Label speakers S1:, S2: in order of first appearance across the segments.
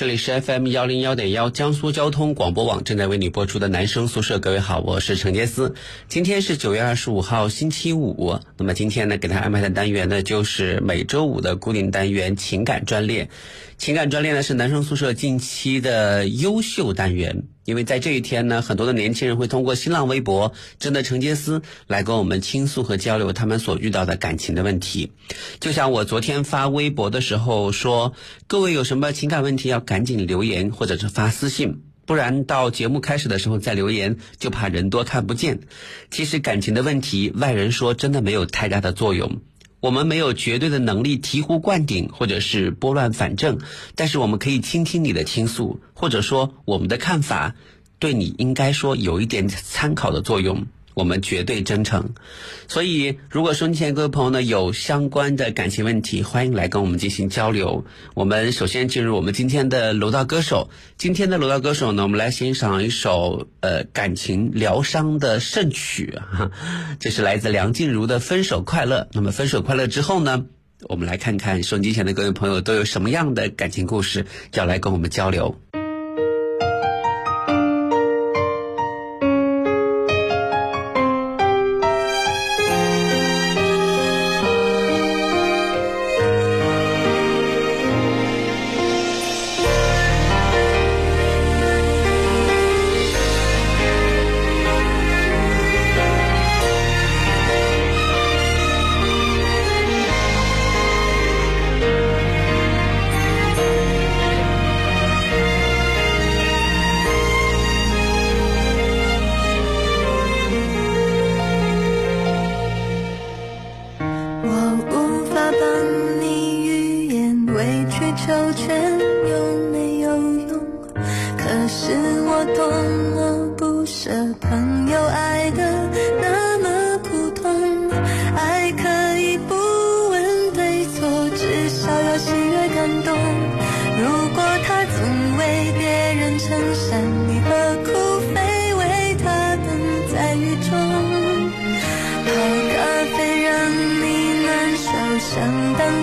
S1: 这里是 FM 幺零幺点幺江苏交通广播网正在为你播出的男生宿舍，各位好，我是陈杰思。今天是九月二十五号星期五，那么今天呢，给大家安排的单元呢，就是每周五的固定单元情感专列。情感专列呢是男生宿舍近期的优秀单元，因为在这一天呢，很多的年轻人会通过新浪微博“真的陈杰斯”来跟我们倾诉和交流他们所遇到的感情的问题。就像我昨天发微博的时候说，各位有什么情感问题要赶紧留言或者是发私信，不然到节目开始的时候再留言，就怕人多看不见。其实感情的问题，外人说真的没有太大的作用。我们没有绝对的能力醍醐灌顶，或者是拨乱反正，但是我们可以倾听你的倾诉，或者说我们的看法，对你应该说有一点参考的作用。我们绝对真诚，所以如果说前各位朋友呢有相关的感情问题，欢迎来跟我们进行交流。我们首先进入我们今天的楼道歌手，今天的楼道歌手呢，我们来欣赏一首呃感情疗伤的圣曲哈，这是来自梁静茹的《分手快乐》。那么分手快乐之后呢，我们来看看收音机前的各位朋友都有什么样的感情故事要来跟我们交流。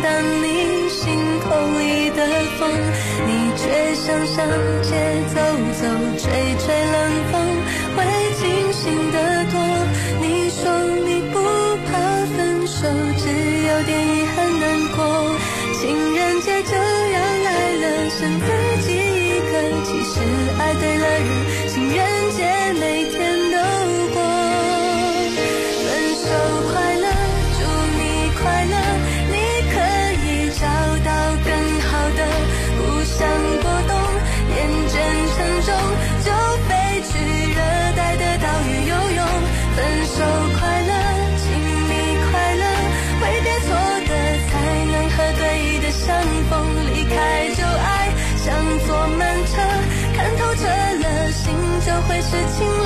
S2: 当你心口里的风你却想上街走走吹吹冷风。会清醒得多你说你不怕分手只有点遗憾难过。情人节就是情。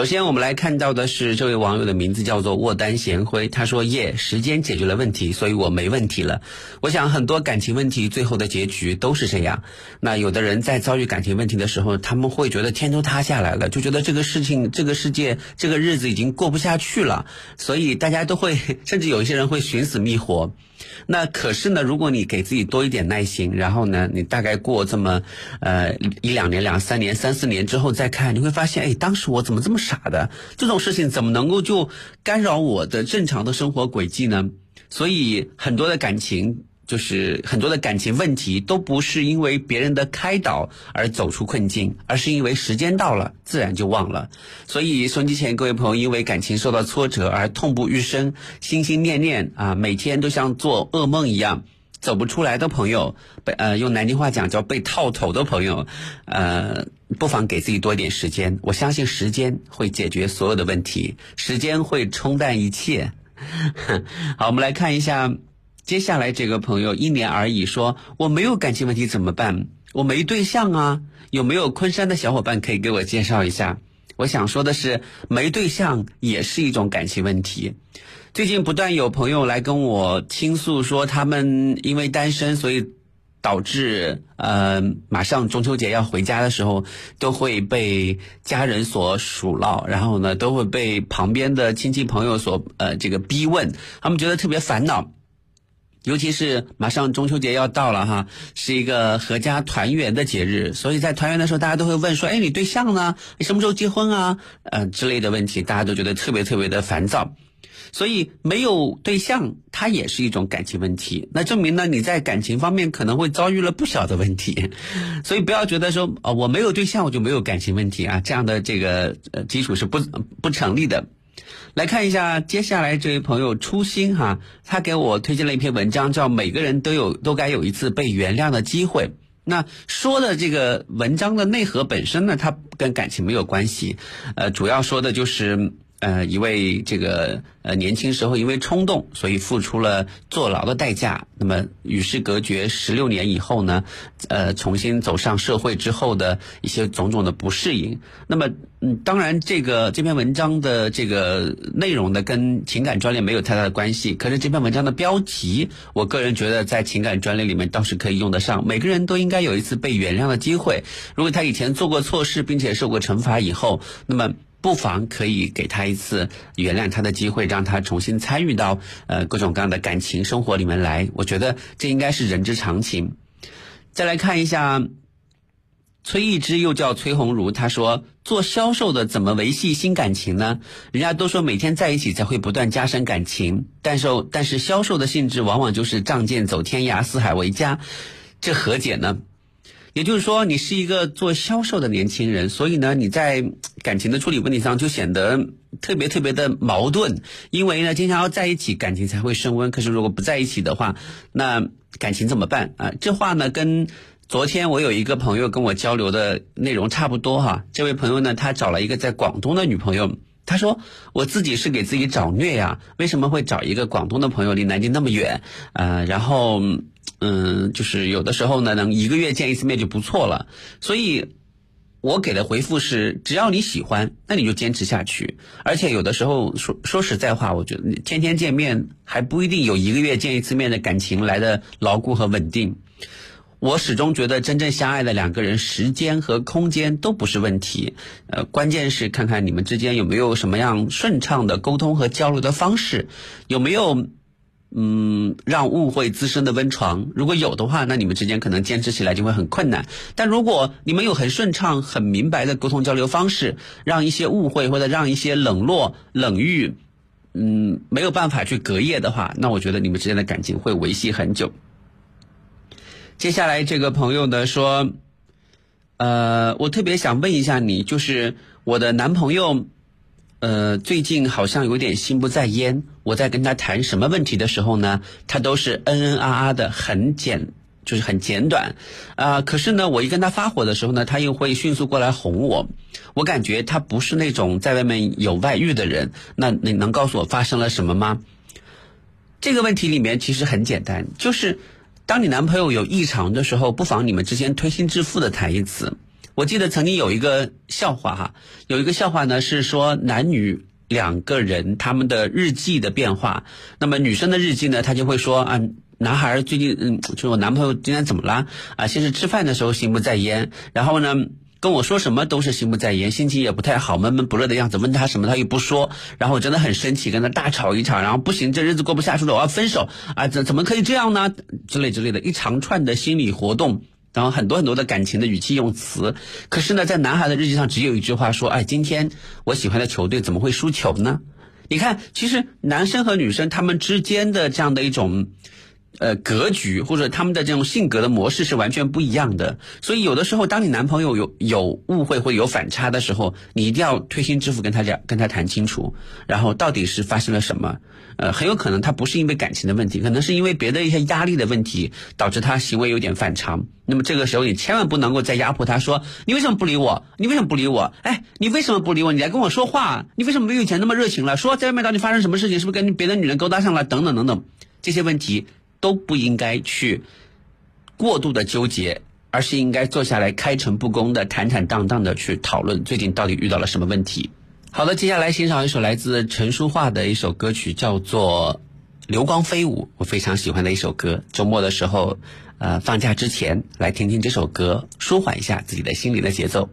S1: 首先，我们来看到的是这位网友的名字叫做沃丹贤辉。他说：“耶，时间解决了问题，所以我没问题了。我想很多感情问题最后的结局都是这样。那有的人在遭遇感情问题的时候，他们会觉得天都塌下来了，就觉得这个事情、这个世界、这个日子已经过不下去了。所以大家都会，甚至有一些人会寻死觅活。那可是呢，如果你给自己多一点耐心，然后呢，你大概过这么呃一两年、两三年、三四年之后再看，你会发现，哎，当时我怎么这么傻？”傻的这种事情怎么能够就干扰我的正常的生活轨迹呢？所以很多的感情，就是很多的感情问题，都不是因为别人的开导而走出困境，而是因为时间到了，自然就忘了。所以收机前各位朋友，因为感情受到挫折而痛不欲生、心心念念啊，每天都像做噩梦一样。走不出来的朋友，被呃用南京话讲叫被套头的朋友，呃，不妨给自己多一点时间。我相信时间会解决所有的问题，时间会冲淡一切。好，我们来看一下接下来这个朋友一年而已，说我没有感情问题怎么办？我没对象啊，有没有昆山的小伙伴可以给我介绍一下？我想说的是，没对象也是一种感情问题。最近不断有朋友来跟我倾诉说，他们因为单身，所以导致呃马上中秋节要回家的时候，都会被家人所数落，然后呢都会被旁边的亲戚朋友所呃这个逼问，他们觉得特别烦恼。尤其是马上中秋节要到了哈，是一个阖家团圆的节日，所以在团圆的时候，大家都会问说：“哎，你对象呢？你什么时候结婚啊？”呃之类的问题，大家都觉得特别特别的烦躁。所以没有对象，它也是一种感情问题。那证明呢，你在感情方面可能会遭遇了不小的问题。所以不要觉得说啊，我没有对象我就没有感情问题啊，这样的这个呃基础是不不成立的。来看一下接下来这位朋友初心哈，他给我推荐了一篇文章，叫《每个人都有都该有一次被原谅的机会》。那说的这个文章的内核本身呢，它跟感情没有关系，呃，主要说的就是。呃，一位这个呃年轻时候因为冲动，所以付出了坐牢的代价。那么与世隔绝十六年以后呢，呃，重新走上社会之后的一些种种的不适应。那么，嗯，当然这个这篇文章的这个内容呢，跟情感专列没有太大的关系。可是这篇文章的标题，我个人觉得在情感专列里面倒是可以用得上。每个人都应该有一次被原谅的机会。如果他以前做过错事，并且受过惩罚以后，那么。不妨可以给他一次原谅他的机会，让他重新参与到呃各种各样的感情生活里面来。我觉得这应该是人之常情。再来看一下，崔一之又叫崔红茹，他说做销售的怎么维系新感情呢？人家都说每天在一起才会不断加深感情，但是但是销售的性质往往就是仗剑走天涯，四海为家，这何解呢？也就是说，你是一个做销售的年轻人，所以呢，你在感情的处理问题上就显得特别特别的矛盾。因为呢，经常要在一起，感情才会升温。可是如果不在一起的话，那感情怎么办啊？这话呢，跟昨天我有一个朋友跟我交流的内容差不多哈。这位朋友呢，他找了一个在广东的女朋友。他说：“我自己是给自己找虐呀，为什么会找一个广东的朋友，离南京那么远？呃，然后，嗯，就是有的时候呢，能一个月见一次面就不错了。所以，我给的回复是：只要你喜欢，那你就坚持下去。而且有的时候说说实在话，我觉得天天见面还不一定有一个月见一次面的感情来的牢固和稳定。”我始终觉得，真正相爱的两个人，时间和空间都不是问题，呃，关键是看看你们之间有没有什么样顺畅的沟通和交流的方式，有没有，嗯，让误会滋生的温床。如果有的话，那你们之间可能坚持起来就会很困难。但如果你们有很顺畅、很明白的沟通交流方式，让一些误会或者让一些冷落、冷遇，嗯，没有办法去隔夜的话，那我觉得你们之间的感情会维系很久。接下来这个朋友呢说，呃，我特别想问一下你，就是我的男朋友，呃，最近好像有点心不在焉。我在跟他谈什么问题的时候呢，他都是嗯嗯啊啊的，很简，就是很简短。啊，可是呢，我一跟他发火的时候呢，他又会迅速过来哄我。我感觉他不是那种在外面有外遇的人。那你能告诉我发生了什么吗？这个问题里面其实很简单，就是。当你男朋友有异常的时候，不妨你们之间推心置腹的谈一次。我记得曾经有一个笑话哈，有一个笑话呢是说男女两个人他们的日记的变化。那么女生的日记呢，她就会说啊，男孩最近嗯，就是我男朋友今天怎么了啊？先是吃饭的时候心不在焉，然后呢。跟我说什么都是心不在焉，心情也不太好，闷闷不乐的样子。问他什么他又不说，然后我真的很生气，跟他大吵一场。然后不行，这日子过不下去了，我要分手啊！怎怎么可以这样呢？之类之类的一长串的心理活动，然后很多很多的感情的语气用词。可是呢，在男孩的日记上只有一句话说：“哎，今天我喜欢的球队怎么会输球呢？”你看，其实男生和女生他们之间的这样的一种。呃，格局或者他们的这种性格的模式是完全不一样的，所以有的时候，当你男朋友有有误会或者有反差的时候，你一定要推心置腹跟他讲，跟他谈清楚，然后到底是发生了什么？呃，很有可能他不是因为感情的问题，可能是因为别的一些压力的问题导致他行为有点反常。那么这个时候，你千万不能够再压迫他说，你为什么不理我？你为什么不理我？哎，你为什么不理我？你来跟我说话，你为什么没有以前那么热情了？说在外面到底发生什么事情？是不是跟别的女人勾搭上了？等等等等，这些问题。都不应该去过度的纠结，而是应该坐下来开诚布公的、坦坦荡荡的去讨论最近到底遇到了什么问题。好的，接下来欣赏一首来自陈淑桦的一首歌曲，叫做《流光飞舞》，我非常喜欢的一首歌。周末的时候，呃，放假之前来听听这首歌，舒缓一下自己的心灵的节奏。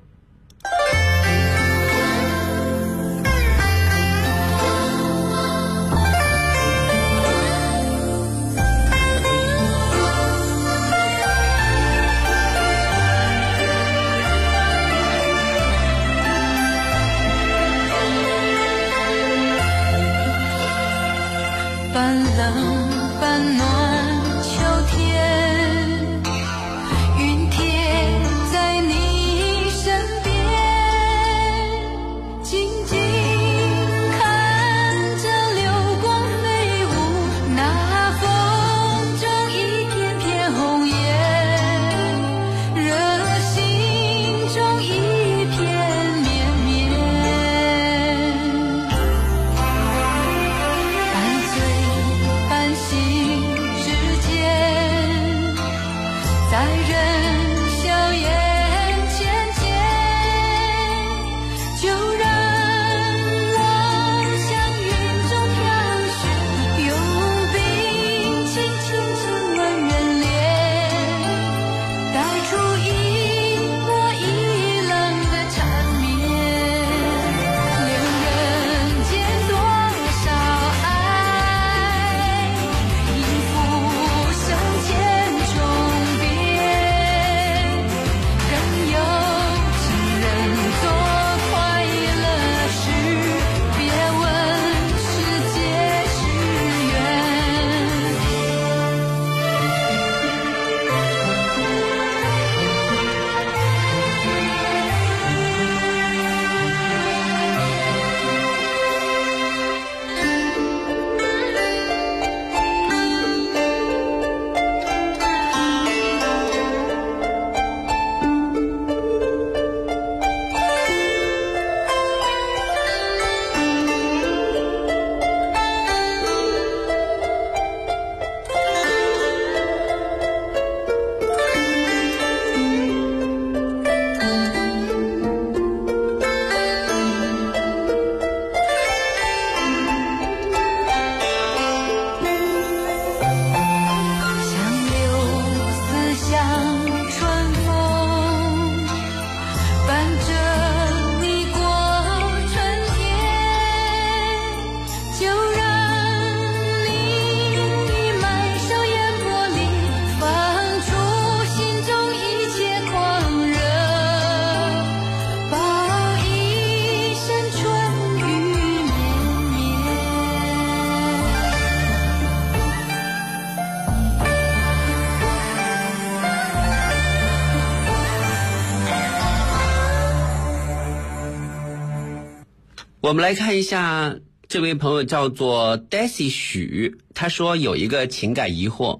S1: 我们来看一下，这位朋友叫做 Daisy 许，他说有一个情感疑惑，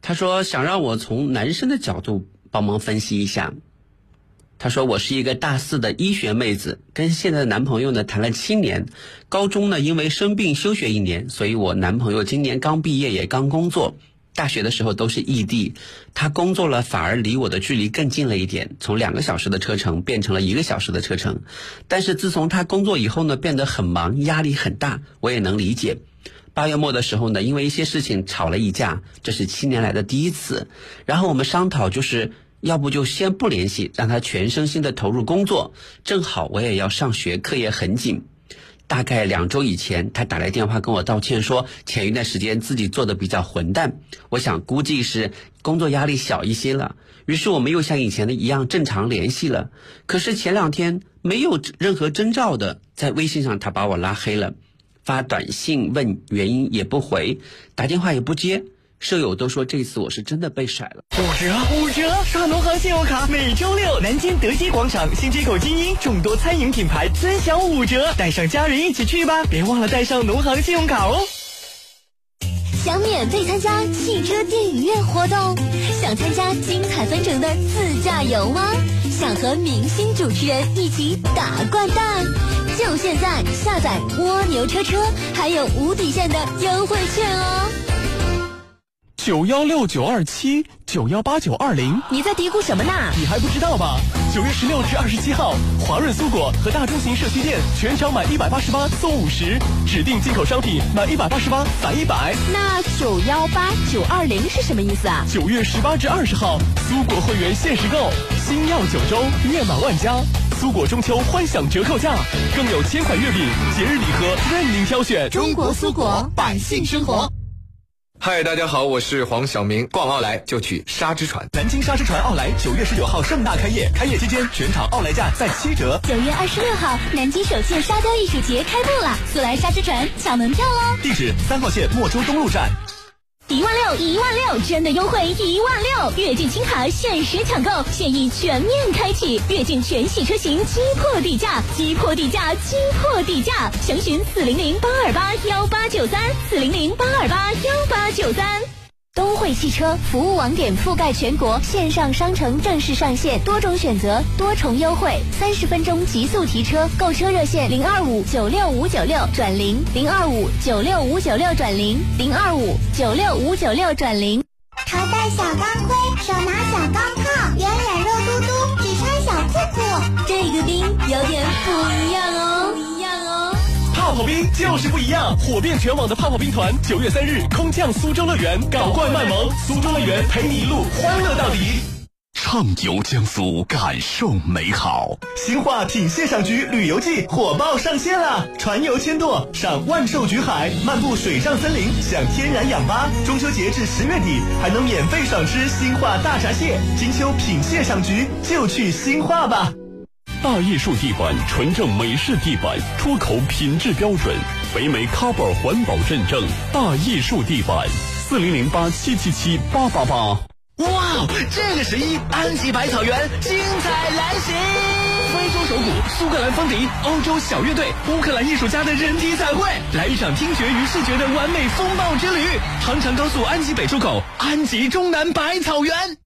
S1: 他说想让我从男生的角度帮忙分析一下。他说我是一个大四的医学妹子，跟现在的男朋友呢谈了七年，高中呢因为生病休学一年，所以我男朋友今年刚毕业也刚工作。大学的时候都是异地，他工作了反而离我的距离更近了一点，从两个小时的车程变成了一个小时的车程。但是自从他工作以后呢，变得很忙，压力很大，我也能理解。八月末的时候呢，因为一些事情吵了一架，这是七年来的第一次。然后我们商讨，就是要不就先不联系，让他全身心的投入工作。正好我也要上学，课业很紧。大概两周以前，他打来电话跟我道歉，说前一段时间自己做的比较混蛋。我想估计是工作压力小一些了。于是我们又像以前的一样正常联系了。可是前两天没有任何征兆的，在微信上他把我拉黑了，发短信问原因也不回，打电话也不接。舍友都说这次我是真的被甩了，
S3: 五折五折！刷农行信用卡，每周六南京德基广场新街口精英众多餐饮品牌尊享五折，带上家人一起去吧！别忘了带上农行信用卡哦。
S4: 想免费参加汽车电影院活动，想参加精彩纷呈的自驾游吗？想和明星主持人一起打掼蛋？就现在下载蜗牛车车，还有无底线的优惠券哦！
S5: 九幺六九二七九幺八九二零，
S6: 你在嘀咕什么呢？
S5: 你还不知道吧？九月十六至二十七号，华润苏果和大中型社区店全场满一百八十八送五十，指定进口商品满一百八十八返一百。
S6: 那九幺八九二零是什么意思啊？
S5: 九月十八至二十号，苏果会员限时购，星耀九州月满万家，苏果中秋欢享折扣价，更有千款月饼、节日礼盒任您挑选。
S4: 中国苏果，百姓生活。
S7: 嗨，大家好，我是黄晓明。逛奥莱就去沙之船，
S5: 南京沙之船奥莱九月十九号盛大开业，开业期间全场奥莱价在七折。
S4: 九月二十六号，南京首届沙雕艺术节开幕了，速来沙之船抢门票喽！
S5: 地址：三号线莫州东路站。
S4: 一万六，一万六，真的优惠一万六！跃进轻卡限时抢购，现已全面开启，跃进全系车型击破底价，击破底价，击破底价！详询四零零八二八幺八九三，四零零八二八幺八九三。东汇汽车服务网点覆盖全国，线上商城正式上线，多种选择，多重优惠，三十分钟极速提车，购车热线零二五九六五九六转零零二五九六五九六转零零二五九六五九六转零。
S8: 头戴小钢盔，手拿小钢炮，圆脸肉嘟嘟，只穿小裤裤，
S4: 这个兵有点不
S5: 就是不一样，火遍全网的泡泡兵团，九月三日空降苏州乐园，搞怪卖萌，苏州乐园陪你一路欢乐到底。
S9: 畅游江苏，感受美好。
S3: 新化品蟹赏菊旅游季火爆上线啦，船游千舵，赏万寿菊海，漫步水上森林，享天然氧吧。中秋节至十月底，还能免费赏吃新化大闸蟹。金秋品蟹赏菊，就去新化吧。
S9: 大艺术地板，纯正美式地板，出口品质标准，北美 Carbon 环保认证。大艺术地板，四零零八七七七八八八。
S3: 哇，这个十一，安吉百草园精彩来袭！非洲手鼓、苏格兰风笛、欧洲小乐队、乌克兰艺术家的人体彩绘，来一场听觉与视觉的完美风暴之旅。长城高速安吉北出口，安吉中南百草园。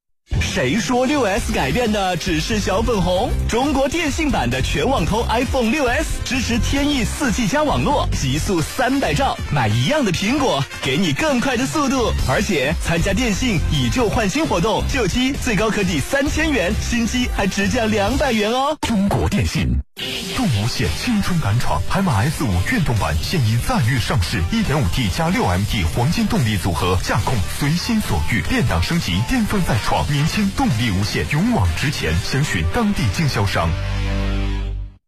S3: 谁说六 S 改变的只是小粉红？中国电信版的全网通 iPhone 六 S 支持天翼四 G 加网络，极速三百兆，买一样的苹果，给你更快的速度，而且参加电信以旧换新活动，旧机最高可抵三千元，新机还直降两百元哦。
S9: 中国电信。动无限青春敢闯，海马 S 五运动版现已赞誉上市，1.5T 加 6MT 黄金动力组合，驾控随心所欲，电档升级，巅峰再创，年轻动力无限，勇往直前。详询当地经销商。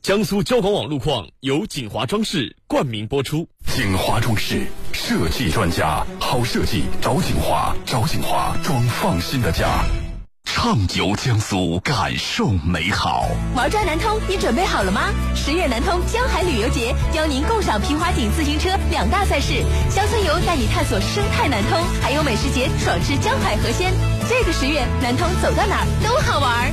S5: 江苏交广网路况由锦华装饰冠名播出。
S9: 锦华装饰设计专家，好设计找锦华，找锦华装放心的家。畅游江苏，感受美好。
S6: 玩转南通，你准备好了吗？十月南通江海旅游节邀您共赏平滑艇、自行车两大赛事，乡村游带你探索生态南通，还有美食节爽吃江海河鲜。这个十月，南通走到哪儿都好玩。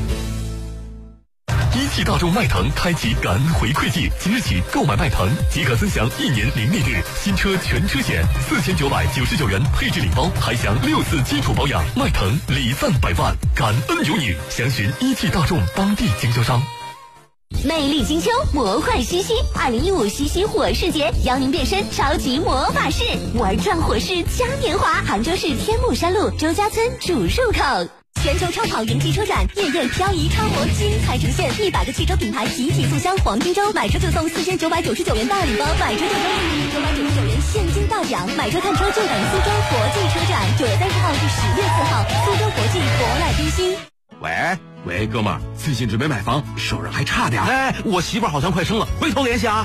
S5: 一汽大众迈腾开启感恩回馈季，即日起购买迈腾即可尊享一年零利率新车全车险，四千九百九十九元配置礼包，还享六次基础保养。迈腾礼赞百万，感恩有你！详询一汽大众当地经销商。
S4: 魅力金秋，魔幻西溪，二零一五西溪火世节邀您变身超级魔法师，玩转火势嘉年华。杭州市天目山路周家村主入口。全球超跑云汽车展，夜宴漂移超模精彩呈现，一百个汽车品牌集体促销黄金周，买车就送四千九百九十九元大礼包，买车就送一千九百九十九元现金大奖，买车看车就等苏州国际车展，九月三十号至十月四号，苏州国际博览中心。
S10: 喂喂，哥们儿，最近准备买房，手上还差点。哎，我媳妇儿好像快生了，回头联系啊。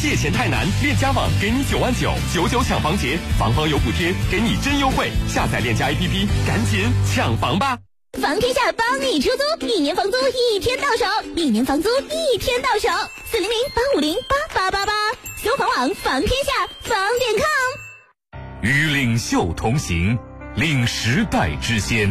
S5: 借钱太难，链家网给你九万九，九九抢房节，房房有补贴，给你真优惠。下载链家 APP，赶紧抢房吧！
S4: 房天下帮你出租，一年房租一天到手，一年房租一天到手。四零零八五零八八八八，搜房网房天下房点 com。
S5: 与领袖同行，领时代之先。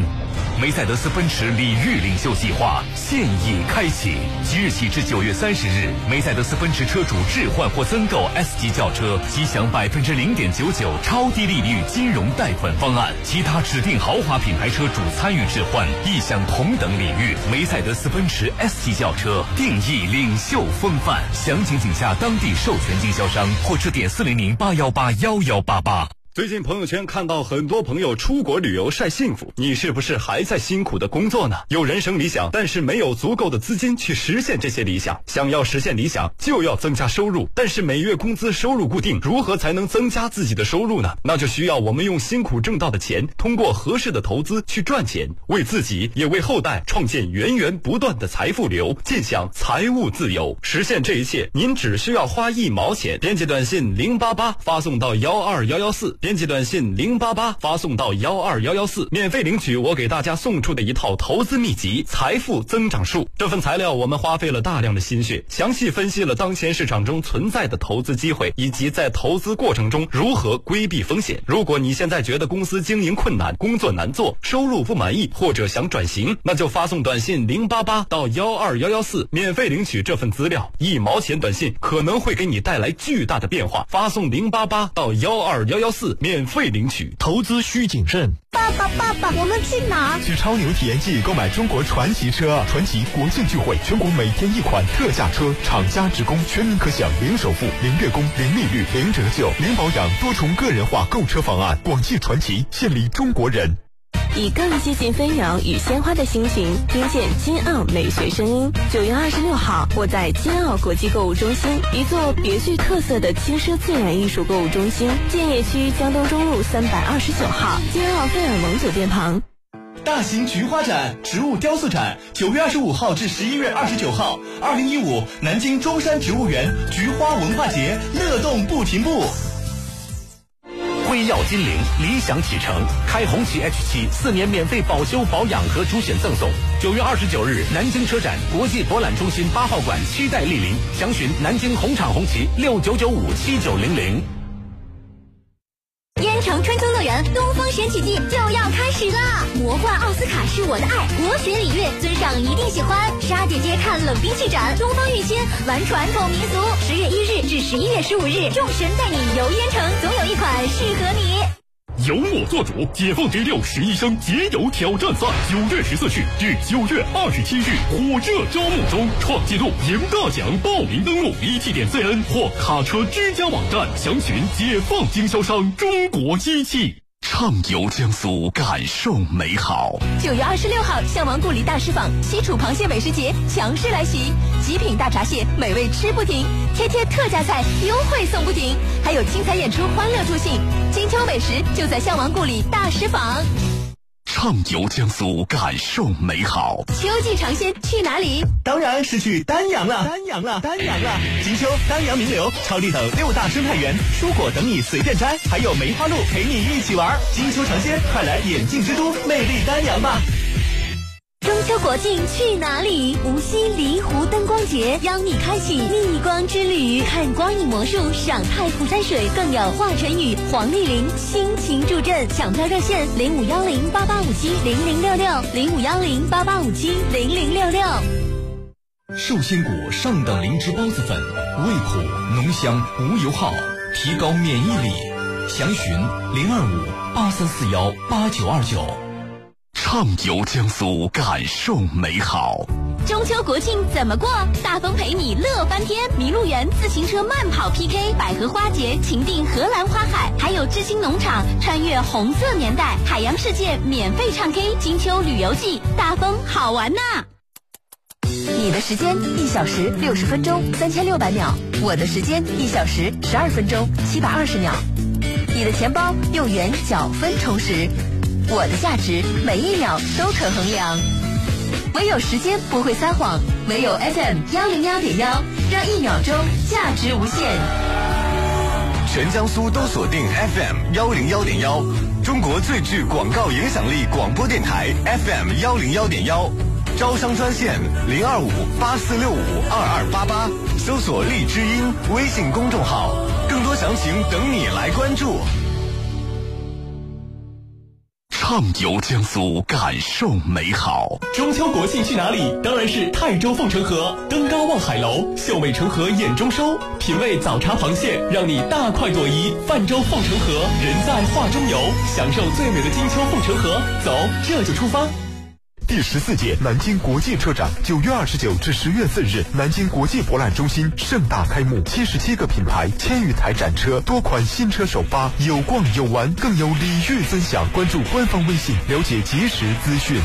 S5: 梅赛德斯奔驰礼遇领袖计划现已开启，即日起至九月三十日，梅赛德斯奔驰车主置换或增购 S 级轿车，即享百分之零点九九超低利率金融贷款方案；其他指定豪华品牌车主参与置换，亦享同等礼遇。梅赛德斯奔驰 S 级轿车定义领袖风范，详情请下当地授权经销商或致电四零零八幺八幺幺八八。
S11: 最近朋友圈看到很多朋友出国旅游晒幸福，你是不是还在辛苦的工作呢？有人生理想，但是没有足够的资金去实现这些理想。想要实现理想，就要增加收入，但是每月工资收入固定，如何才能增加自己的收入呢？那就需要我们用辛苦挣到的钱，通过合适的投资去赚钱，为自己也为后代创建源源不断的财富流，尽享财务自由。实现这一切，您只需要花一毛钱，编辑短信零八八发送到幺二幺幺四。编辑短信零八八发送到幺二幺幺四，免费领取我给大家送出的一套投资秘籍《财富增长术》。这份材料我们花费了大量的心血，详细分析了当前市场中存在的投资机会，以及在投资过程中如何规避风险。如果你现在觉得公司经营困难、工作难做、收入不满意，或者想转型，那就发送短信零八八到幺二幺幺四，免费领取这份资料。一毛钱短信可能会给你带来巨大的变化。发送零八八到幺二幺幺四。免费领取，
S5: 投资需谨慎。
S8: 爸爸，爸爸，我们去哪儿？
S9: 去超牛体验季购买中国传奇车。传奇国庆聚会，全国每天一款特价车，厂家直供，全民可享零首付、零月供、零利率、零折旧、零保养，多重个人化购车方案。广汽传奇，献礼中国人。
S12: 以更接近飞鸟与鲜花的心情，听见金奥美学声音。九月二十六号，我在金奥国际购物中心，一座别具特色的轻奢自然艺术购物中心，建邺区江东中路三百二十九号金奥菲尔蒙酒店旁。
S3: 大型菊花展、植物雕塑展，九月二十五号至十一月二十九号，二零一五南京中山植物园菊花文化节，乐动不停步。
S13: 辉耀金陵理想启程，开红旗 H 七四年免费保修保养和主险赠送。九月二十九日，南京车展国际博览中心八号馆，期待莅临。详询南京红厂红旗六九九五七九零零。
S4: 城春秋乐园东方神曲季就要开始啦！魔幻奥斯卡是我的爱，国学礼乐尊上一定喜欢。莎姐姐看冷兵器展，东方御亲玩传统民俗。十月一日至十一月十五日，众神带你游燕城，总有一款适合你。
S5: 由我做主，解放 G 六十一升节油挑战赛，九月十四日至九月二十七日火热招募中，创纪录赢大奖，报名登录 et 点 cn 或卡车之家网站，详询解放经销商中国机器。
S14: 畅游江苏，感受美好。
S15: 九月二十六号，项王故里大师坊西楚螃蟹美食节强势来袭，极品大闸蟹，美味吃不停，天天特价菜，优惠送不停，还有精彩演出，欢乐助兴。金秋美食就在项王故里大师坊。
S14: 畅游江苏，感受美好。
S15: 秋季尝鲜去哪里？
S3: 当然是去丹阳了，丹阳了，丹阳了！金秋丹阳名流，超丽等六大生态园，蔬果等你随便摘，还有梅花鹿陪你一起玩。金秋尝鲜，快来眼镜之都魅力丹阳吧！
S4: 中秋国庆去哪里？无锡离湖灯光节邀你开启逆光之旅，看光影魔术，赏太湖山水，更有华晨宇、黄丽玲倾情助阵。抢票热线零五幺零八八五七零零六六零五幺零八八五七零零六六。
S16: 寿仙谷上等灵芝孢子粉，味苦浓香无油耗，提高免疫力。详询零二五八三四幺八九二九。
S14: 畅游江苏，感受美好。
S4: 中秋国庆怎么过？大风陪你乐翻天！麋鹿园自行车慢跑 PK，百合花节情定荷兰花海，还有知心农场穿越红色年代，海洋世界免费唱 K，金秋旅游季，大风好玩呐！
S15: 你的时间一小时六十分钟三千六百秒，我的时间一小时十二分钟七百二十秒。你的钱包用元角分充实，我的价值每一秒都可衡量。唯有时间不会撒谎，唯有 FM 幺零幺点幺，让一秒钟价值无限。
S17: 全江苏都锁定 FM 幺零幺点幺，中国最具广告影响力广播电台 FM 幺零幺点幺。招商专线零二五八四六五二二八八，搜索荔枝音微信公众号，更多详情等你来关注。
S14: 畅游江苏，感受美好。
S3: 中秋国庆去哪里？当然是泰州凤城河，登高望海楼，秀美成河眼中收，品味早茶螃蟹，让你大快朵颐。泛舟凤城河，人在画中游，享受最美的金秋凤城河。走，这就出发。
S9: 第十四届南京国际车展，九月二十九至十月四日，南京国际博览中心盛大开幕。七十七个品牌，千余台展车，多款新车首发，有逛有玩，更有礼遇分享。关注官方微信，了解及时资讯。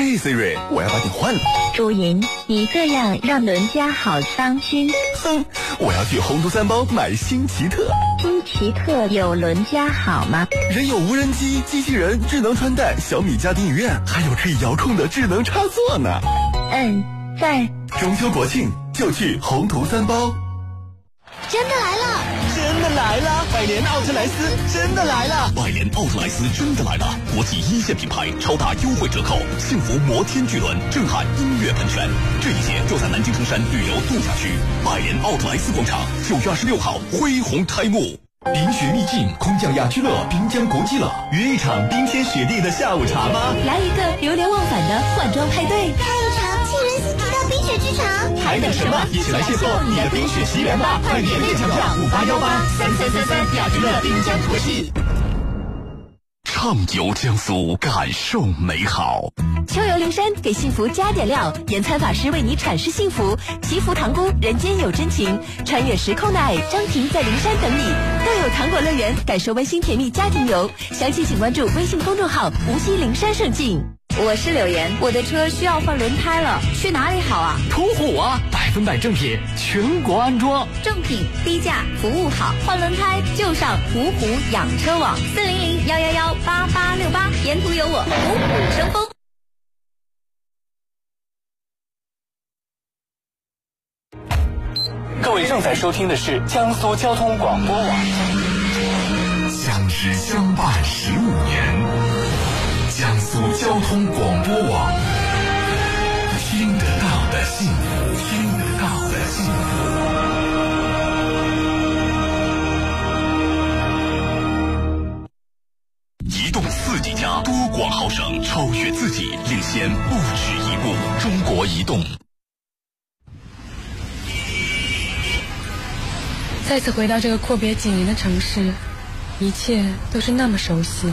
S17: 嘿，Siri，我要把你换了。
S18: 朱莹，你这样让伦家好伤心。
S17: 哼，我要去宏图三包买新奇特。
S18: 新奇特有伦家好吗？
S17: 人有无人机、机器人、智能穿戴、小米家庭影院，还有可以遥控的智能插座呢。
S18: 嗯，在。
S17: 中秋国庆就去宏图三包。
S4: 真的来了！
S3: 百联奥特莱斯真的来了！
S14: 百联奥特莱斯真的来了！国际一线品牌超大优惠折扣，幸福摩天巨轮震撼音乐喷泉，这一切就在南京城山旅游度假区百联奥特莱斯广场，九月二十六号恢宏开幕。
S9: 冰雪秘境空降雅居乐滨江国际了，
S3: 约一场冰天雪地的下午茶吧！
S15: 来一个流连忘返的换装派对，
S3: 还等什么？一起来邂逅你的冰雪奇缘吧！快点列抢票五八幺八三三三三雅居乐滨江国际。
S14: 畅游江苏，感受美好。
S15: 秋游灵山，给幸福加点料。严参法师为你阐释幸福。祈福塘沽，人间有真情。穿越时空的爱，张婷在灵山等你。更有糖果乐园，感受温馨甜蜜家庭游。详情请关注微信公众号“无锡灵山胜境”。
S19: 我是柳岩，我的车需要换轮胎了，去哪里好啊？
S10: 途虎啊，百分百正品，全国安装，
S19: 正品低价，服务好，换轮胎就上途虎养车网，四零零幺幺幺八八六八，沿途有我，虎虎生风。
S3: 各位正在收听的是江苏交通广播网，
S14: 相知相伴十五年。交通广播网，听得到的幸福，听得到的幸福。移动四 G 加，多广豪省，超越自己，领先不止一步。中国移动。
S20: 再次回到这个阔别几年的城市，一切都是那么熟悉。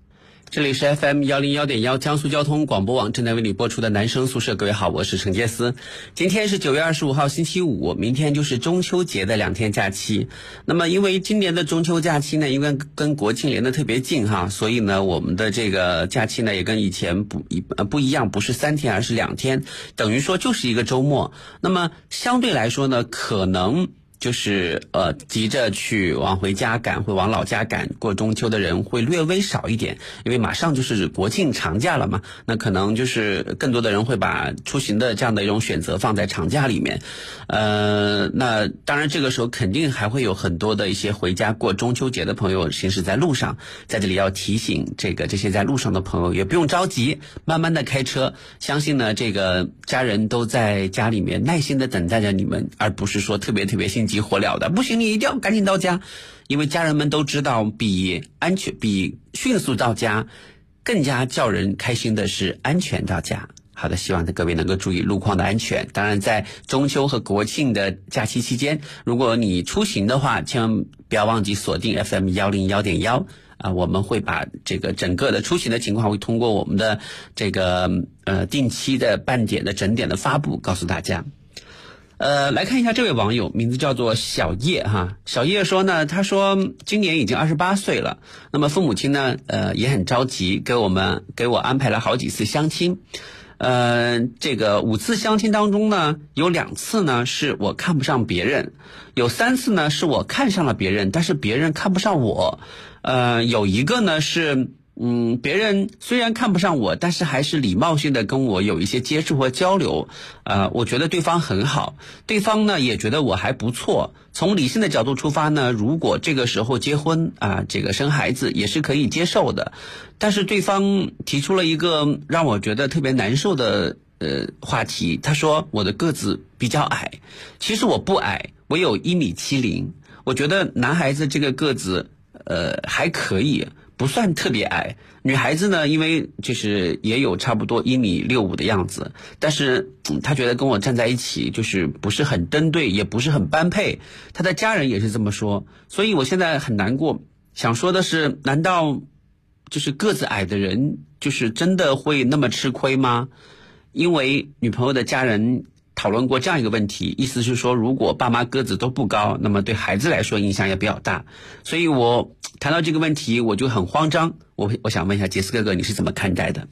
S1: 这里是 FM 幺零幺点幺江苏交通广播网正在为你播出的男生宿舍，各位好，我是陈杰思。今天是九月二十五号星期五，明天就是中秋节的两天假期。那么因为今年的中秋假期呢，因为跟国庆连的特别近哈，所以呢我们的这个假期呢也跟以前不一不一样，不是三天而是两天，等于说就是一个周末。那么相对来说呢，可能。就是呃急着去往回家赶，会往老家赶过中秋的人会略微少一点，因为马上就是国庆长假了嘛，那可能就是更多的人会把出行的这样的一种选择放在长假里面，呃，那当然这个时候肯定还会有很多的一些回家过中秋节的朋友行驶在路上，在这里要提醒这个这些在路上的朋友也不用着急，慢慢的开车，相信呢这个家人都在家里面耐心的等待着你们，而不是说特别特别心急火燎的，不行，你一定要赶紧到家，因为家人们都知道，比安全、比迅速到家，更加叫人开心的是安全到家。好的，希望各位能够注意路况的安全。当然，在中秋和国庆的假期期间，如果你出行的话，千万不要忘记锁定 FM 幺零幺点幺啊，我们会把这个整个的出行的情况会通过我们的这个呃定期的半点的整点的发布告诉大家。呃，来看一下这位网友，名字叫做小叶哈。小叶说呢，他说今年已经二十八岁了，那么父母亲呢，呃也很着急，给我们给我安排了好几次相亲。呃，这个五次相亲当中呢，有两次呢是我看不上别人，有三次呢是我看上了别人，但是别人看不上我。呃，有一个呢是。嗯，别人虽然看不上我，但是还是礼貌性的跟我有一些接触和交流，呃，我觉得对方很好，对方呢也觉得我还不错。从理性的角度出发呢，如果这个时候结婚啊，这个生孩子也是可以接受的。但是对方提出了一个让我觉得特别难受的呃话题，他说我的个子比较矮，其实我不矮，我有一米七零，我觉得男孩子这个个子呃还可以。不算特别矮，女孩子呢，因为就是也有差不多一米六五的样子，但是她觉得跟我站在一起就是不是很登对，也不是很般配，她的家人也是这么说，所以我现在很难过。想说的是，难道就是个子矮的人就是真的会那么吃亏吗？因为女朋友的家人。讨论过这样一个问题，意思是说，如果爸妈个子都不高，那么对孩子来说影响也比较大。所以我谈到这个问题，我就很慌张。我我想问一下杰斯哥哥，你是怎么看待的？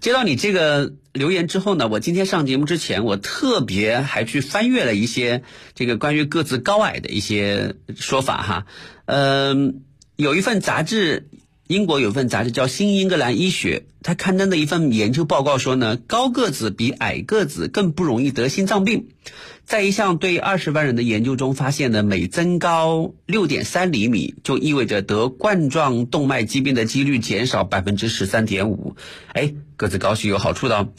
S1: 接到你这个留言之后呢，我今天上节目之前，我特别还去翻阅了一些这个关于个子高矮的一些说法哈。嗯，有一份杂志。英国有份杂志叫《新英格兰医学》，他刊登的一份研究报告说呢，高个子比矮个子更不容易得心脏病。在一项对二十万人的研究中发现呢，每增高六点三厘米，就意味着得冠状动脉疾病的几率减少百分之十三点五。哎，个子高是有好处的。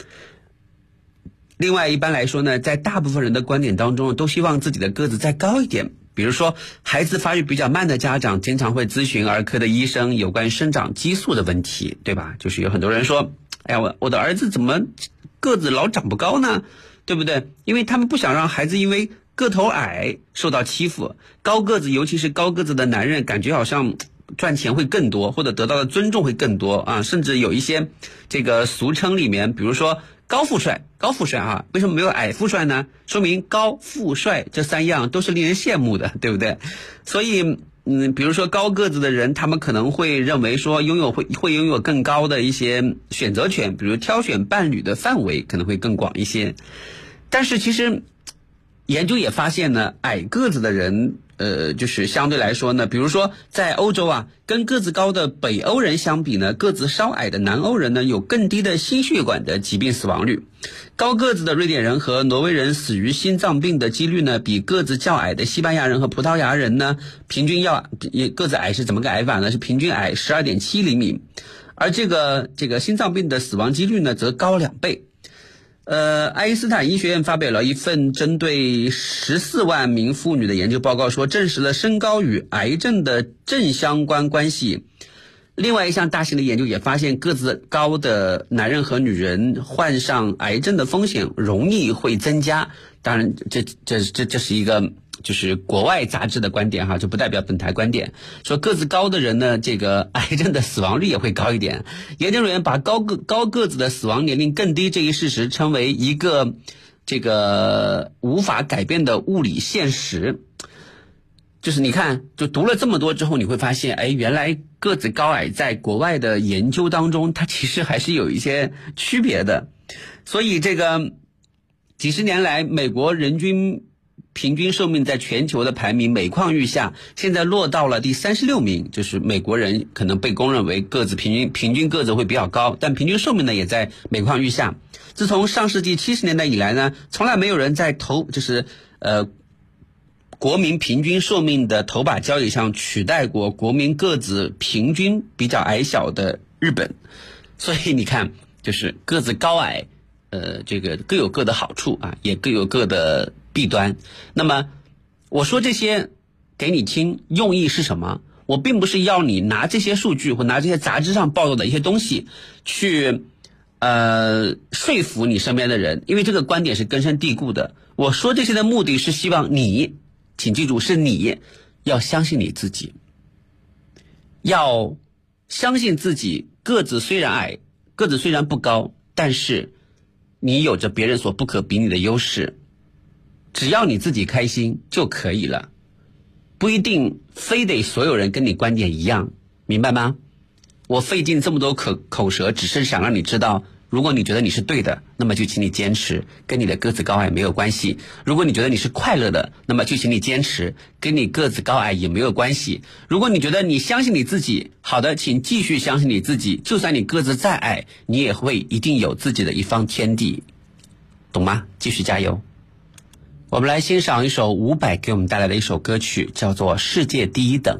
S1: 另外，一般来说呢，在大部分人的观点当中，都希望自己的个子再高一点。比如说，孩子发育比较慢的家长经常会咨询儿科的医生有关生长激素的问题，对吧？就是有很多人说：“哎呀，我我的儿子怎么个子老长不高呢？对不对？”因为他们不想让孩子因为个头矮受到欺负。高个子，尤其是高个子的男人，感觉好像赚钱会更多，或者得到的尊重会更多啊。甚至有一些这个俗称里面，比如说。高富帅，高富帅啊！为什么没有矮富帅呢？说明高富帅这三样都是令人羡慕的，对不对？所以，嗯，比如说高个子的人，他们可能会认为说，拥有会会拥有更高的一些选择权，比如挑选伴侣的范围可能会更广一些。但是，其实研究也发现呢，矮个子的人。呃，就是相对来说呢，比如说在欧洲啊，跟个子高的北欧人相比呢，个子稍矮的南欧人呢，有更低的心血管的疾病死亡率。高个子的瑞典人和挪威人死于心脏病的几率呢，比个子较矮的西班牙人和葡萄牙人呢，平均要也个子矮是怎么个矮法呢？是平均矮十二点七厘米，而这个这个心脏病的死亡几率呢，则高两倍。呃，爱因斯坦医学院发表了一份针对十四万名妇女的研究报告，说证实了身高与癌症的正相关关系。另外一项大型的研究也发现，个子高的男人和女人患上癌症的风险容易会增加。当然，这这这这是一个。就是国外杂志的观点哈，就不代表本台观点。说个子高的人呢，这个 癌症的死亡率也会高一点。研究人员把高个高个子的死亡年龄更低这一事实称为一个这个无法改变的物理现实。就是你看，就读了这么多之后，你会发现，哎，原来个子高矮在国外的研究当中，它其实还是有一些区别的。所以这个几十年来，美国人均。
S21: 平均寿命在全球的排名每况愈下，现在落到了第三十六名。就是美国人可能被公认为个子平均平均个子会比较高，但平均寿命呢也在每况愈下。自从上世纪七十年代以来呢，从来没有人在头就是呃。国民平均寿命的头把交椅上取代过国民个子平均比较矮小的日本，所以你看，就是个子高矮，呃，这个各有各的好处啊，也各有各的弊端。那么我说这些给你听，用意是什么？我并不是要你拿这些数据或拿这些杂志上报道的一些东西去呃说服你身边的人，因为这个观点是根深蒂固的。我说这些的目的是希望你。请记住，是你要相信你自己，要相信自己。个子虽然矮，个子虽然不高，但是你有着别人所不可比拟的优势。只要你自己开心就可以了，不一定非得所有人跟你观点一样，明白吗？我费尽这么多口口舌，只是想让你知道。如果你觉得你是对的，那么就请你坚持，跟你的个子高矮没有关系。如果你觉得你是快乐的，那么就请你坚持，跟你个子高矮也没有关系。如果你觉得你相信你自己，好的，请继续相信你自己。就算你个子再矮，你也会一定有自己的一方天地，懂吗？继续加油。我们来欣赏一首伍佰给我们带来的一首歌曲，叫做《世界第一等》。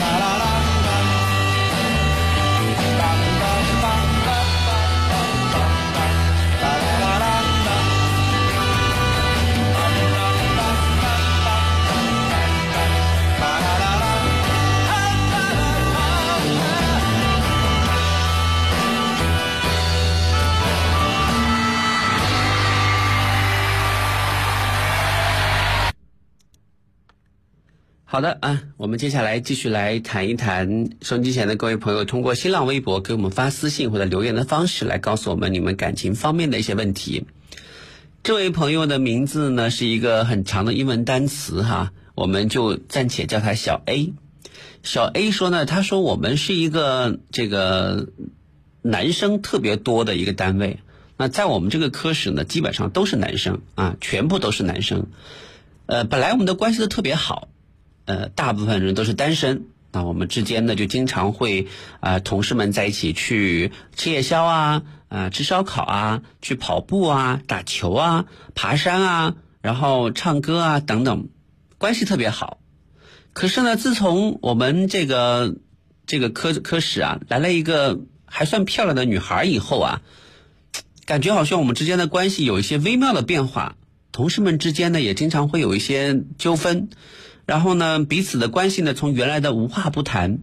S21: 来了。
S1: 好的啊，我们接下来继续来谈一谈收音机前的各位朋友，通过新浪微博给我们发私信或者留言的方式来告诉我们你们感情方面的一些问题。这位朋友的名字呢是一个很长的英文单词哈，我们就暂且叫他小 A。小 A 说呢，他说我们是一个这个男生特别多的一个单位，那在我们这个科室呢，基本上都是男生啊，全部都是男生。呃，本来我们的关系都特别好，呃，大部分人都是单身，那我们之间呢就经常会啊，同事们在一起去吃夜宵啊，啊，吃烧烤啊，去跑步啊，打球啊，爬山啊，然后唱歌啊等等，关系特别好。可是呢，自从我们这个这个科科室啊来了一个还算漂亮的女孩以后啊，感觉好像我们之间的关系有一些微妙的变化。同事们之间呢也经常会有一些纠纷，然后呢彼此的关系呢从原来的无话不谈，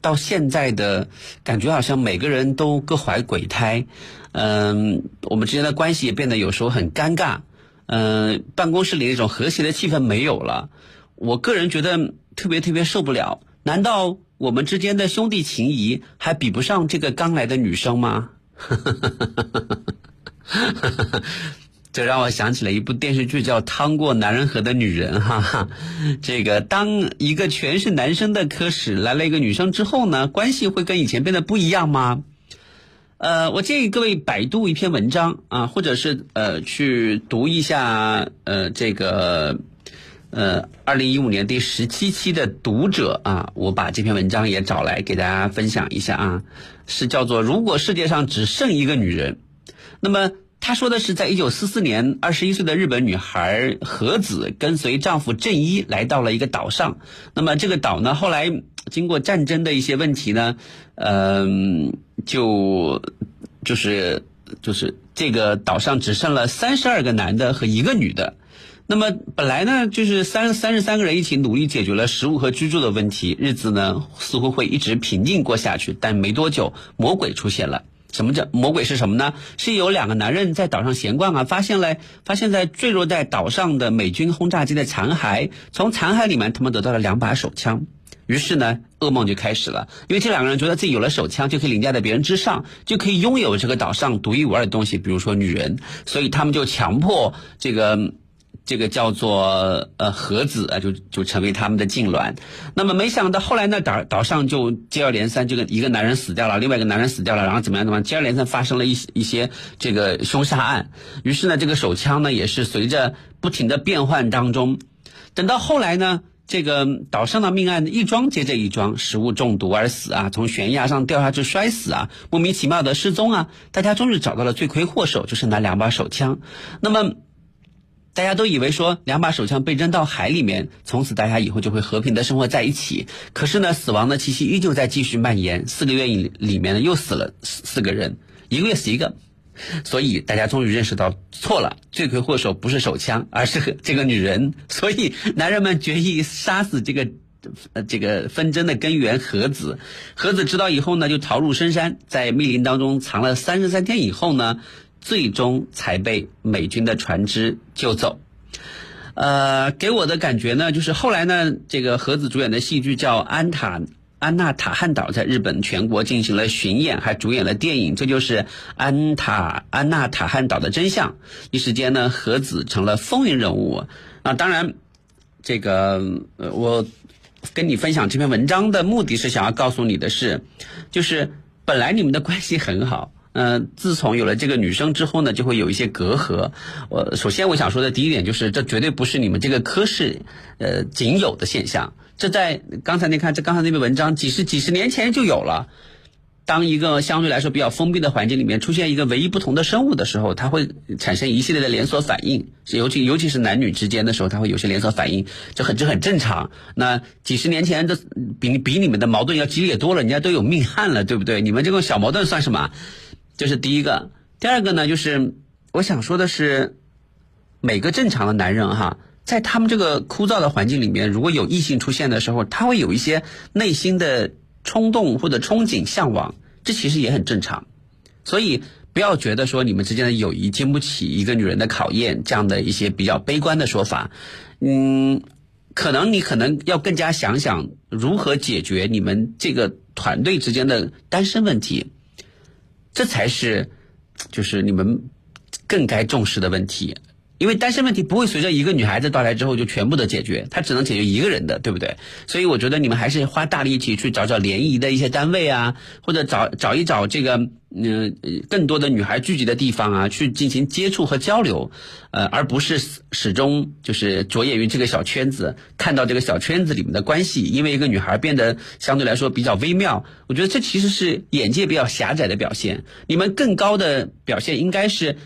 S1: 到现在的感觉好像每个人都各怀鬼胎，嗯，我们之间的关系也变得有时候很尴尬，嗯，办公室里那种和谐的气氛没有了，我个人觉得。特别特别受不了，难道我们之间的兄弟情谊还比不上这个刚来的女生吗？这让我想起了一部电视剧，叫《趟过男人河的女人》哈哈。这个当一个全是男生的科室来了一个女生之后呢，关系会跟以前变得不一样吗？呃，我建议各位百度一篇文章啊，或者是呃去读一下呃这个。呃，二零一五年第十七期的读者啊，我把这篇文章也找来给大家分享一下啊，是叫做“如果世界上只剩一个女人”。那么他说的是，在一九四四年，二十一岁的日本女孩和子跟随丈夫正一来到了一个岛上。那么这个岛呢，后来经过战争的一些问题呢，嗯，就就是就是这个岛上只剩了三十二个男的和一个女的。那么本来呢，就是三三十三个人一起努力解决了食物和居住的问题，日子呢似乎会一直平静过下去。但没多久，魔鬼出现了。什么叫魔鬼是什么呢？是有两个男人在岛上闲逛啊，发现了发现，在坠落在岛上的美军轰炸机的残骸，从残骸里面他们得到了两把手枪。于是呢，噩梦就开始了。因为这两个人觉得自己有了手枪，就可以凌驾在别人之上，就可以拥有这个岛上独一无二的东西，比如说女人。所以他们就强迫这个。这个叫做呃盒子啊，就就成为他们的痉挛。那么没想到后来呢，岛岛上就接二连三，这个一个男人死掉了，另外一个男人死掉了，然后怎么样怎么样，接二连三发生了一些一些这个凶杀案。于是呢，这个手枪呢也是随着不停的变换当中。等到后来呢，这个岛上的命案一桩接着一桩，食物中毒而死啊，从悬崖上掉下去摔死啊，莫名其妙的失踪啊，大家终于找到了罪魁祸首，就是那两把手枪。那么。大家都以为说两把手枪被扔到海里面，从此大家以后就会和平的生活在一起。可是呢，死亡的气息依旧在继续蔓延。四个月里里面呢，又死了四四个人，一个月死一个。所以大家终于认识到错了，罪魁祸首不是手枪，而是这个女人。所以男人们决意杀死这个呃这个纷争的根源和子。和子知道以后呢，就逃入深山，在密林当中藏了三十三天以后呢。最终才被美军的船只救走。呃，给我的感觉呢，就是后来呢，这个盒子主演的戏剧叫《安塔安娜塔汉岛》，在日本全国进行了巡演，还主演了电影。这就是安塔安娜塔汉岛的真相。一时间呢，盒子成了风云人物。那当然，这个我跟你分享这篇文章的目的是想要告诉你的是，就是本来你们的关系很好。嗯，自从有了这个女生之后呢，就会有一些隔阂。我首先我想说的第一点就是，这绝对不是你们这个科室呃仅有的现象。这在刚才你看，这刚才那篇文章，几十几十年前就有了。当一个相对来说比较封闭的环境里面出现一个唯一不同的生物的时候，它会产生一系列的连锁反应。尤其尤其是男女之间的时候，它会有些连锁反应，这很这很正常。那几十年前这比比你们的矛盾要激烈多了，人家都有命案了，对不对？你们这个小矛盾算什么？这是第一个，第二个呢，就是我想说的是，每个正常的男人哈，在他们这个枯燥的环境里面，如果有异性出现的时候，他会有一些内心的冲动或者憧憬、向往，这其实也很正常。所以不要觉得说你们之间的友谊经不起一个女人的考验，这样的一些比较悲观的说法，嗯。可能你可能要更加想想如何解决你们这个团队之间的单身问题，这才是就是你们更该重视的问题。因为单身问题不会随着一个女孩子到来之后就全部的解决，它只能解决一个人的，对不对？所以我觉得你们还是花大力气去找找联谊的一些单位啊，或者找找一找这个嗯更多的女孩聚集的地方啊，去进行接触和交流，呃，而不是始终就是着眼于这个小圈子，看到这个小圈子里面的关系，因为一个女孩变得相对来说比较微妙，我觉得这其实是眼界比较狭窄的表现。你们更高的表现应该是。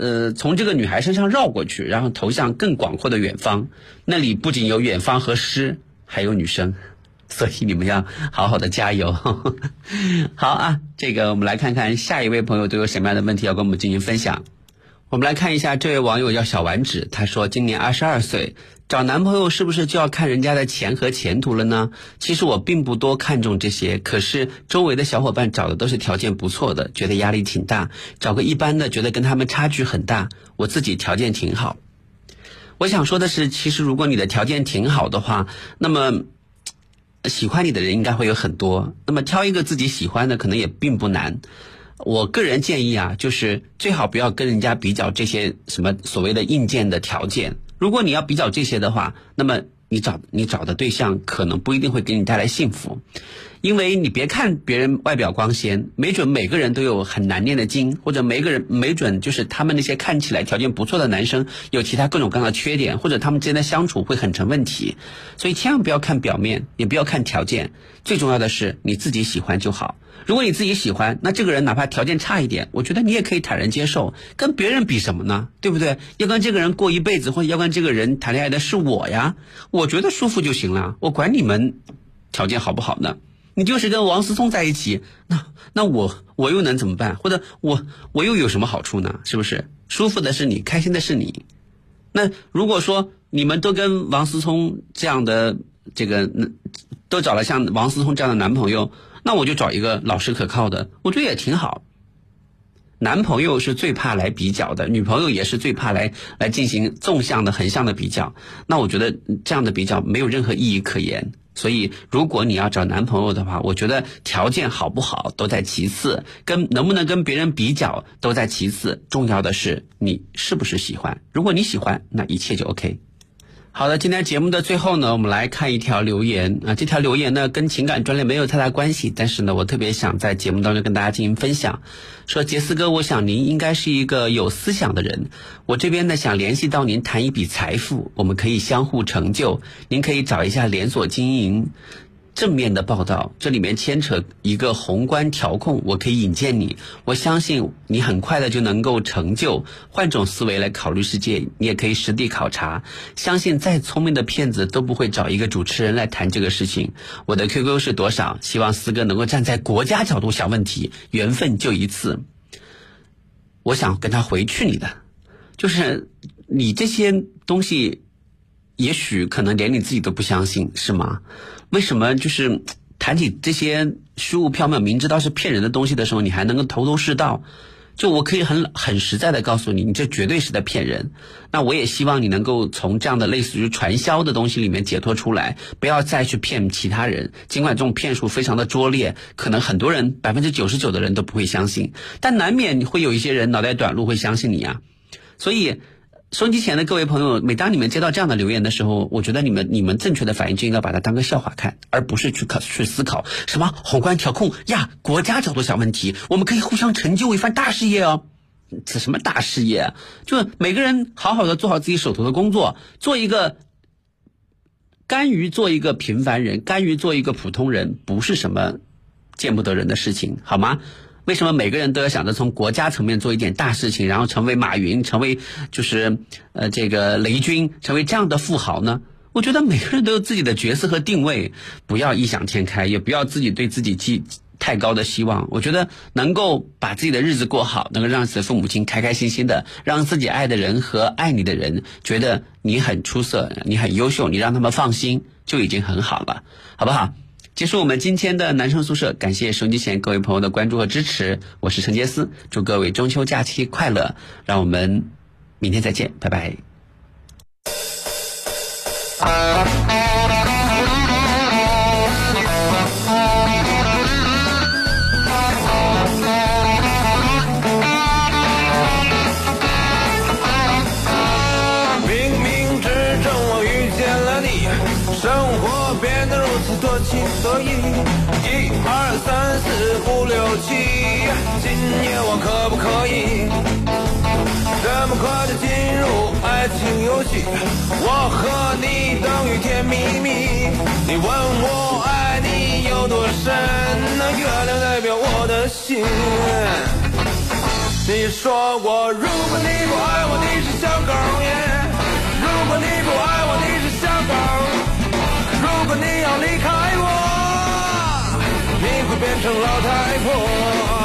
S1: 呃，从这个女孩身上绕过去，然后投向更广阔的远方。那里不仅有远方和诗，还有女生，所以你们要好好的加油。好啊，这个我们来看看下一位朋友都有什么样的问题要跟我们进行分享。我们来看一下，这位网友叫小丸子，他说今年二十二岁。找男朋友是不是就要看人家的钱和前途了呢？其实我并不多看重这些，可是周围的小伙伴找的都是条件不错的，觉得压力挺大；找个一般的，觉得跟他们差距很大。我自己条件挺好。我想说的是，其实如果你的条件挺好的话，那么喜欢你的人应该会有很多。那么挑一个自己喜欢的，可能也并不难。我个人建议啊，就是最好不要跟人家比较这些什么所谓的硬件的条件。如果你要比较这些的话，那么你找你找的对象可能不一定会给你带来幸福，因为你别看别人外表光鲜，没准每个人都有很难念的经，或者每个人没准就是他们那些看起来条件不错的男生有其他各种各样的缺点，或者他们之间的相处会很成问题，所以千万不要看表面，也不要看条件，最重要的是你自己喜欢就好。如果你自己喜欢，那这个人哪怕条件差一点，我觉得你也可以坦然接受。跟别人比什么呢？对不对？要跟这个人过一辈子，或者要跟这个人谈恋爱的是我呀，我觉得舒服就行了。我管你们条件好不好呢？你就是跟王思聪在一起，那那我我又能怎么办？或者我我又有什么好处呢？是不是？舒服的是你，开心的是你。那如果说你们都跟王思聪这样的这个，都找了像王思聪这样的男朋友。那我就找一个老实可靠的，我觉得也挺好。男朋友是最怕来比较的，女朋友也是最怕来来进行纵向的、横向的比较。那我觉得这样的比较没有任何意义可言。所以，如果你要找男朋友的话，我觉得条件好不好都在其次，跟能不能跟别人比较都在其次，重要的是你是不是喜欢。如果你喜欢，那一切就 OK。好的，今天节目的最后呢，我们来看一条留言啊。这条留言呢，跟情感专列没有太大关系，但是呢，我特别想在节目当中跟大家进行分享。说杰斯哥，我想您应该是一个有思想的人，我这边呢想联系到您谈一笔财富，我们可以相互成就。您可以找一下连锁经营。正面的报道，这里面牵扯一个宏观调控，我可以引荐你。我相信你很快的就能够成就。换种思维来考虑世界，你也可以实地考察。相信再聪明的骗子都不会找一个主持人来谈这个事情。我的 QQ 是多少？希望四哥能够站在国家角度想问题。缘分就一次，我想跟他回去你的，就是你这些东西，也许可能连你自己都不相信，是吗？为什么就是 谈起这些虚无缥缈、明知道是骗人的东西的时候，你还能够头头是道？就我可以很很实在的告诉你，你这绝对是在骗人。那我也希望你能够从这样的类似于传销的东西里面解脱出来，不要再去骗其他人。尽管这种骗术非常的拙劣，可能很多人百分之九十九的人都不会相信，但难免会有一些人脑袋短路会相信你啊。所以。收音机前的各位朋友，每当你们接到这样的留言的时候，我觉得你们你们正确的反应就应该把它当个笑话看，而不是去考去思考什么宏观调控呀，国家角度想问题，我们可以互相成就一番大事业哦。这什么大事业？就每个人好好的做好自己手头的工作，做一个甘于做一个平凡人，甘于做一个普通人，不是什么见不得人的事情，好吗？为什么每个人都要想着从国家层面做一点大事情，然后成为马云，成为就是呃这个雷军，成为这样的富豪呢？我觉得每个人都有自己的角色和定位，不要异想天开，也不要自己对自己寄太高的希望。我觉得能够把自己的日子过好，能够让自己的父母亲开开心心的，让自己爱的人和爱你的人觉得你很出色，你很优秀，你让他们放心就已经很好了，好不好？结束我们今天的男生宿舍，感谢收机前各位朋友的关注和支持，我是陈杰斯，祝各位中秋假期快乐，让我们明天再见，拜拜。
S22: 我和你等于甜蜜蜜。你问我爱你有多深，那月亮代表我的心。你说过，如果你不爱我，你是小狗耶；如果你不爱我，你是小狗；如果你要离开我，你会变成老太婆。